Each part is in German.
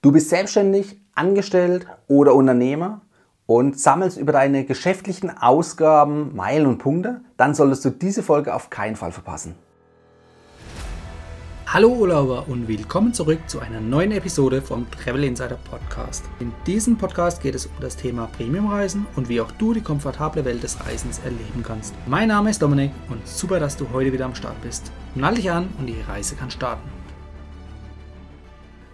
Du bist selbstständig, angestellt oder Unternehmer und sammelst über deine geschäftlichen Ausgaben Meilen und Punkte, dann solltest du diese Folge auf keinen Fall verpassen. Hallo Urlauber und willkommen zurück zu einer neuen Episode vom Travel Insider Podcast. In diesem Podcast geht es um das Thema Premiumreisen und wie auch du die komfortable Welt des Reisens erleben kannst. Mein Name ist Dominik und super, dass du heute wieder am Start bist. Nall dich an und die Reise kann starten.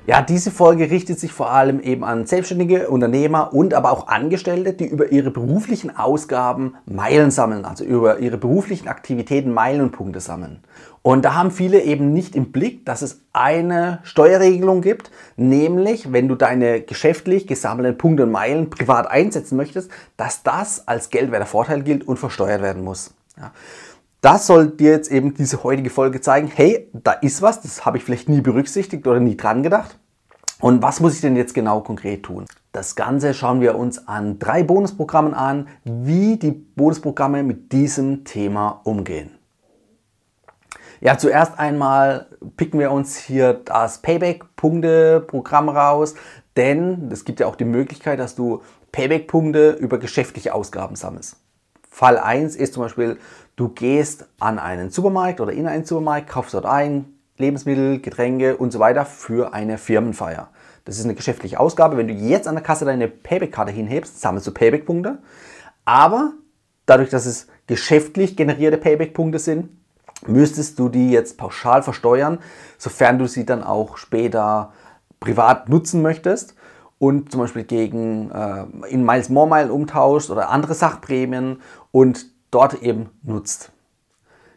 Ja, diese Folge richtet sich vor allem eben an selbstständige Unternehmer und aber auch Angestellte, die über ihre beruflichen Ausgaben Meilen sammeln, also über ihre beruflichen Aktivitäten Meilen und Punkte sammeln. Und da haben viele eben nicht im Blick, dass es eine Steuerregelung gibt, nämlich wenn du deine geschäftlich gesammelten Punkte und Meilen privat einsetzen möchtest, dass das als geldwerter Vorteil gilt und versteuert werden muss. Ja. Das soll dir jetzt eben diese heutige Folge zeigen, hey, da ist was, das habe ich vielleicht nie berücksichtigt oder nie dran gedacht. Und was muss ich denn jetzt genau konkret tun? Das Ganze schauen wir uns an drei Bonusprogrammen an, wie die Bonusprogramme mit diesem Thema umgehen. Ja, zuerst einmal picken wir uns hier das Payback-Punkte-Programm raus, denn es gibt ja auch die Möglichkeit, dass du Payback-Punkte über geschäftliche Ausgaben sammelst. Fall 1 ist zum Beispiel, du gehst an einen Supermarkt oder in einen Supermarkt, kaufst dort ein, Lebensmittel, Getränke und so weiter für eine Firmenfeier. Das ist eine geschäftliche Ausgabe. Wenn du jetzt an der Kasse deine Payback-Karte hinhebst, sammelst du Payback-Punkte. Aber dadurch, dass es geschäftlich generierte Payback-Punkte sind, müsstest du die jetzt pauschal versteuern, sofern du sie dann auch später privat nutzen möchtest und zum Beispiel gegen äh, in Miles More Mile umtauschst oder andere Sachprämien und dort eben nutzt.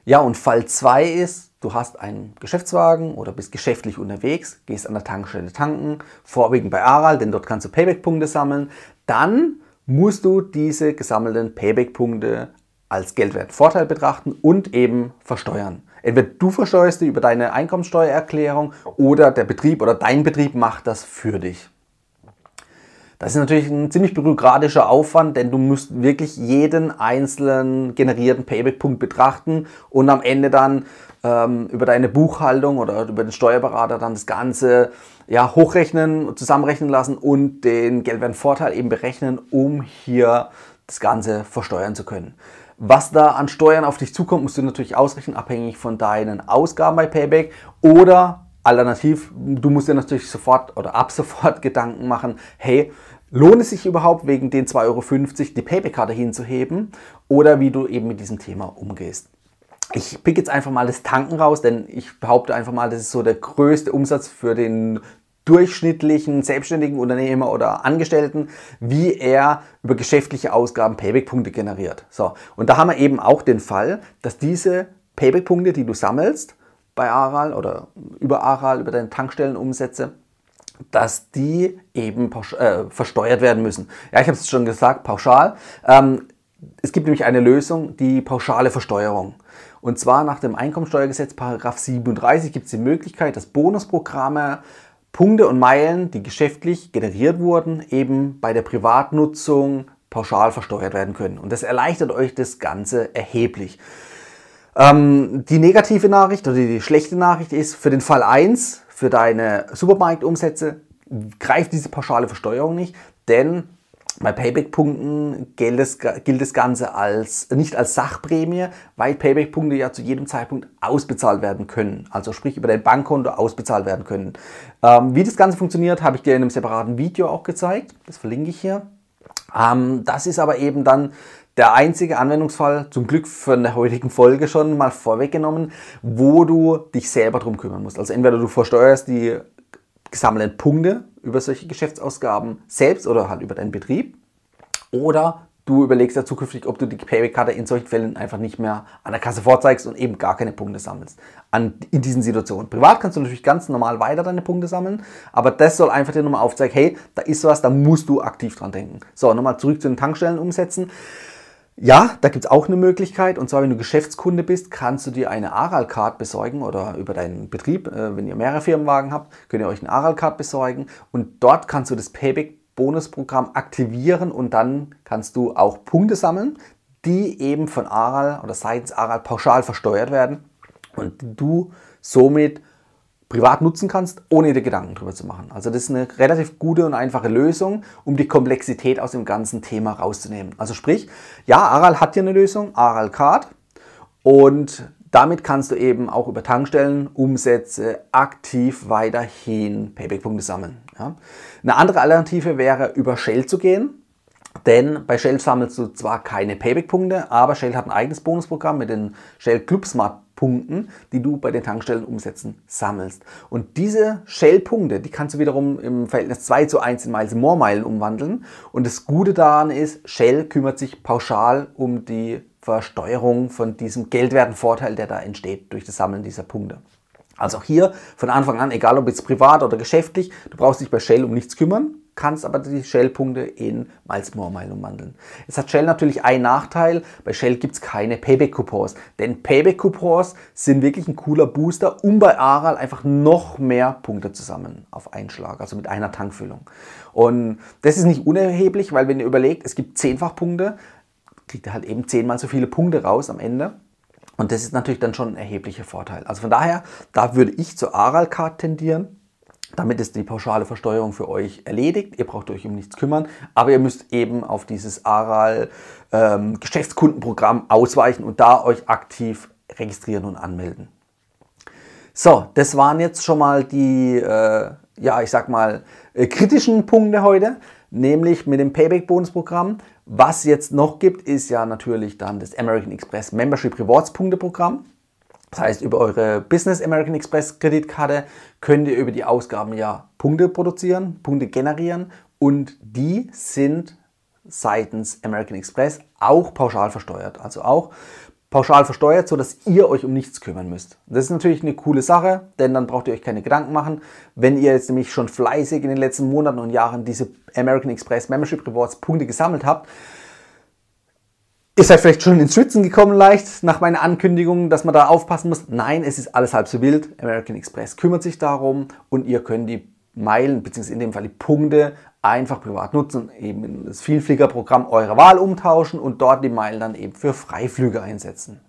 Ja, und Fall 2 ist, du hast einen Geschäftswagen oder bist geschäftlich unterwegs, gehst an der Tankstelle tanken, vorwiegend bei Aral, denn dort kannst du Payback-Punkte sammeln. Dann musst du diese gesammelten Payback-Punkte als Geldwertvorteil betrachten und eben versteuern. Entweder du versteuerst die über deine Einkommensteuererklärung oder der Betrieb oder dein Betrieb macht das für dich. Das ist natürlich ein ziemlich bürokratischer Aufwand, denn du musst wirklich jeden einzelnen generierten Payback-Punkt betrachten und am Ende dann ähm, über deine Buchhaltung oder über den Steuerberater dann das Ganze ja, hochrechnen, zusammenrechnen lassen und den Geldwertvorteil eben berechnen, um hier das Ganze versteuern zu können. Was da an Steuern auf dich zukommt, musst du natürlich ausrechnen, abhängig von deinen Ausgaben bei Payback oder Alternativ, du musst dir natürlich sofort oder ab sofort Gedanken machen, hey, lohnt es sich überhaupt wegen den 2,50 Euro die Payback-Karte hinzuheben oder wie du eben mit diesem Thema umgehst. Ich pick jetzt einfach mal das Tanken raus, denn ich behaupte einfach mal, das ist so der größte Umsatz für den durchschnittlichen selbstständigen Unternehmer oder Angestellten, wie er über geschäftliche Ausgaben Payback-Punkte generiert. So, und da haben wir eben auch den Fall, dass diese Payback-Punkte, die du sammelst, bei Aral oder über Aral, über deine Tankstellenumsätze, dass die eben äh, versteuert werden müssen. Ja, ich habe es schon gesagt, pauschal. Ähm, es gibt nämlich eine Lösung, die pauschale Versteuerung. Und zwar nach dem Einkommensteuergesetz Paragraph 37 gibt es die Möglichkeit, dass Bonusprogramme Punkte und Meilen, die geschäftlich generiert wurden, eben bei der Privatnutzung pauschal versteuert werden können. Und das erleichtert euch das Ganze erheblich. Ähm, die negative Nachricht oder die schlechte Nachricht ist, für den Fall 1, für deine Supermarktumsätze, greift diese pauschale Versteuerung nicht, denn bei Payback-Punkten gilt das, gilt das Ganze als, nicht als Sachprämie, weil Payback-Punkte ja zu jedem Zeitpunkt ausbezahlt werden können. Also sprich über dein Bankkonto ausbezahlt werden können. Ähm, wie das Ganze funktioniert, habe ich dir in einem separaten Video auch gezeigt. Das verlinke ich hier. Ähm, das ist aber eben dann der einzige Anwendungsfall, zum Glück von der heutigen Folge schon mal vorweggenommen, wo du dich selber drum kümmern musst. Also entweder du versteuerst die gesammelten Punkte über solche Geschäftsausgaben selbst oder halt über deinen Betrieb oder du überlegst ja zukünftig, ob du die Payback-Karte in solchen Fällen einfach nicht mehr an der Kasse vorzeigst und eben gar keine Punkte sammelst. An, in diesen Situationen. Privat kannst du natürlich ganz normal weiter deine Punkte sammeln, aber das soll einfach dir nochmal aufzeigen, hey, da ist was, da musst du aktiv dran denken. So, nochmal zurück zu den Tankstellen umsetzen. Ja, da gibt es auch eine Möglichkeit. Und zwar, wenn du Geschäftskunde bist, kannst du dir eine Aral-Card besorgen oder über deinen Betrieb, äh, wenn ihr mehrere Firmenwagen habt, könnt ihr euch eine Aral-Card besorgen. Und dort kannst du das Payback-Bonusprogramm aktivieren und dann kannst du auch Punkte sammeln, die eben von Aral oder seitens Aral pauschal versteuert werden und du somit privat nutzen kannst, ohne dir Gedanken drüber zu machen. Also das ist eine relativ gute und einfache Lösung, um die Komplexität aus dem ganzen Thema rauszunehmen. Also sprich, ja, Aral hat hier eine Lösung, Aral Card und damit kannst du eben auch über Tankstellen Umsätze aktiv weiterhin Payback-Punkte sammeln. Ja. Eine andere Alternative wäre über Shell zu gehen. Denn bei Shell sammelst du zwar keine Payback-Punkte, aber Shell hat ein eigenes Bonusprogramm mit den Shell Club Smart Punkten, die du bei den Tankstellenumsätzen sammelst. Und diese Shell-Punkte, die kannst du wiederum im Verhältnis 2 zu 1 in Miles More Meilen umwandeln. Und das Gute daran ist, Shell kümmert sich pauschal um die Versteuerung von diesem geldwerten Vorteil, der da entsteht durch das Sammeln dieser Punkte. Also auch hier von Anfang an, egal ob jetzt privat oder geschäftlich, du brauchst dich bei Shell um nichts kümmern kannst aber die Shell-Punkte in Miles More Mile umwandeln. Jetzt hat Shell natürlich einen Nachteil. Bei Shell gibt es keine Payback-Coupons. Denn Payback-Coupons sind wirklich ein cooler Booster, um bei Aral einfach noch mehr Punkte zu sammeln auf einen Schlag, also mit einer Tankfüllung. Und das ist nicht unerheblich, weil wenn ihr überlegt, es gibt zehnfach Punkte, kriegt ihr halt eben zehnmal so viele Punkte raus am Ende. Und das ist natürlich dann schon ein erheblicher Vorteil. Also von daher, da würde ich zur Aral-Card tendieren. Damit ist die pauschale Versteuerung für euch erledigt. Ihr braucht euch um nichts kümmern, aber ihr müsst eben auf dieses ARAL ähm, ausweichen und da euch aktiv registrieren und anmelden. So, das waren jetzt schon mal die, äh, ja, ich sag mal, äh, kritischen Punkte heute, nämlich mit dem Payback-Bonus-Programm. Was jetzt noch gibt, ist ja natürlich dann das American Express Membership Rewards Punkte-Programm. Das heißt, über eure Business American Express Kreditkarte könnt ihr über die Ausgaben ja Punkte produzieren, Punkte generieren und die sind seitens American Express auch pauschal versteuert. Also auch pauschal versteuert, sodass ihr euch um nichts kümmern müsst. Das ist natürlich eine coole Sache, denn dann braucht ihr euch keine Gedanken machen. Wenn ihr jetzt nämlich schon fleißig in den letzten Monaten und Jahren diese American Express Membership Rewards Punkte gesammelt habt, Ihr seid vielleicht schon ins Schwitzen gekommen leicht nach meiner Ankündigung, dass man da aufpassen muss. Nein, es ist alles halb so wild. American Express kümmert sich darum und ihr könnt die Meilen, beziehungsweise in dem Fall die Punkte, einfach privat nutzen, eben in das Vielfliegerprogramm eurer Wahl umtauschen und dort die Meilen dann eben für Freiflüge einsetzen.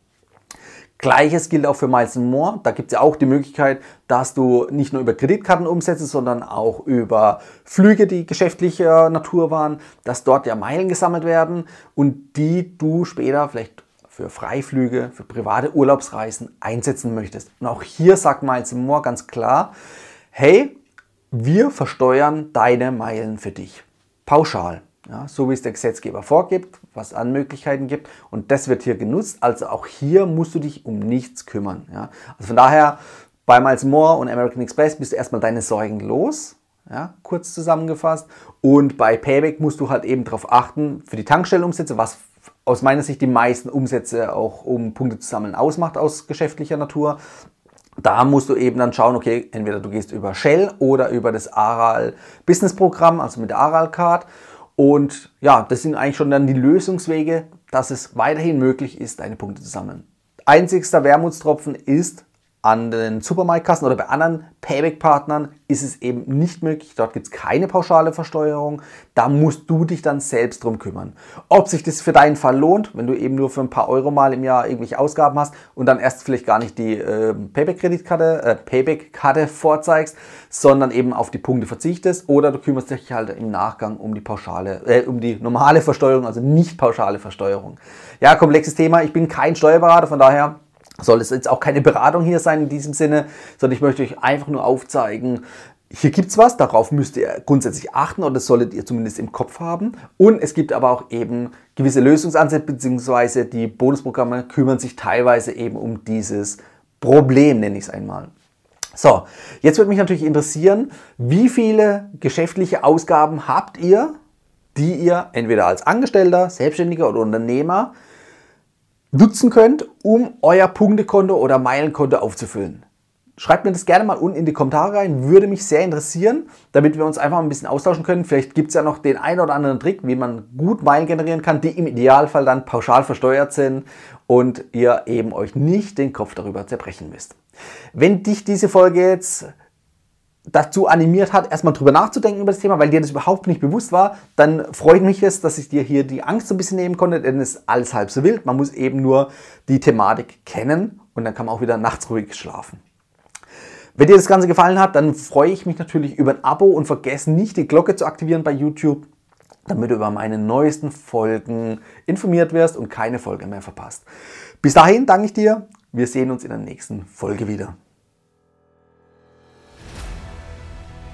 Gleiches gilt auch für Miles More. Da gibt es ja auch die Möglichkeit, dass du nicht nur über Kreditkarten umsetzt, sondern auch über Flüge, die geschäftlicher Natur waren, dass dort ja Meilen gesammelt werden und die du später vielleicht für Freiflüge, für private Urlaubsreisen einsetzen möchtest. Und auch hier sagt Miles More ganz klar, hey, wir versteuern deine Meilen für dich. Pauschal. Ja, so wie es der Gesetzgeber vorgibt, was an Möglichkeiten gibt. Und das wird hier genutzt. Also auch hier musst du dich um nichts kümmern. Ja. Also von daher, bei Miles More und American Express bist du erstmal deine Sorgen los. Ja, kurz zusammengefasst. Und bei Payback musst du halt eben darauf achten, für die Tankstellenumsätze, was aus meiner Sicht die meisten Umsätze auch um Punkte zu sammeln ausmacht aus geschäftlicher Natur. Da musst du eben dann schauen, okay, entweder du gehst über Shell oder über das Aral Business Programm, also mit der Aral Card. Und ja, das sind eigentlich schon dann die Lösungswege, dass es weiterhin möglich ist, deine Punkte zu sammeln. Einzigster Wermutstropfen ist, an den Supermarktkassen oder bei anderen Payback-Partnern ist es eben nicht möglich. Dort gibt es keine pauschale Versteuerung. Da musst du dich dann selbst drum kümmern. Ob sich das für deinen Fall lohnt, wenn du eben nur für ein paar Euro mal im Jahr irgendwelche Ausgaben hast und dann erst vielleicht gar nicht die äh, Payback-Kreditkarte, äh, Payback-Karte vorzeigst, sondern eben auf die Punkte verzichtest oder du kümmerst dich halt im Nachgang um die pauschale, äh, um die normale Versteuerung, also nicht pauschale Versteuerung. Ja, komplexes Thema. Ich bin kein Steuerberater, von daher soll es jetzt auch keine Beratung hier sein in diesem Sinne, sondern ich möchte euch einfach nur aufzeigen, hier gibt es was, darauf müsst ihr grundsätzlich achten oder das solltet ihr zumindest im Kopf haben. Und es gibt aber auch eben gewisse Lösungsansätze, beziehungsweise die Bonusprogramme kümmern sich teilweise eben um dieses Problem, nenne ich es einmal. So, jetzt würde mich natürlich interessieren, wie viele geschäftliche Ausgaben habt ihr, die ihr entweder als Angestellter, Selbstständiger oder Unternehmer nutzen könnt, um euer Punktekonto oder Meilenkonto aufzufüllen. Schreibt mir das gerne mal unten in die Kommentare rein, würde mich sehr interessieren, damit wir uns einfach ein bisschen austauschen können. Vielleicht gibt es ja noch den einen oder anderen Trick, wie man gut Meilen generieren kann, die im Idealfall dann pauschal versteuert sind und ihr eben euch nicht den Kopf darüber zerbrechen müsst. Wenn dich diese Folge jetzt dazu animiert hat, erstmal drüber nachzudenken über das Thema, weil dir das überhaupt nicht bewusst war, dann freut mich es, dass ich dir hier die Angst so ein bisschen nehmen konnte, denn es ist alles halb so wild. Man muss eben nur die Thematik kennen und dann kann man auch wieder nachts ruhig schlafen. Wenn dir das Ganze gefallen hat, dann freue ich mich natürlich über ein Abo und vergesse nicht, die Glocke zu aktivieren bei YouTube, damit du über meine neuesten Folgen informiert wirst und keine Folge mehr verpasst. Bis dahin danke ich dir. Wir sehen uns in der nächsten Folge wieder.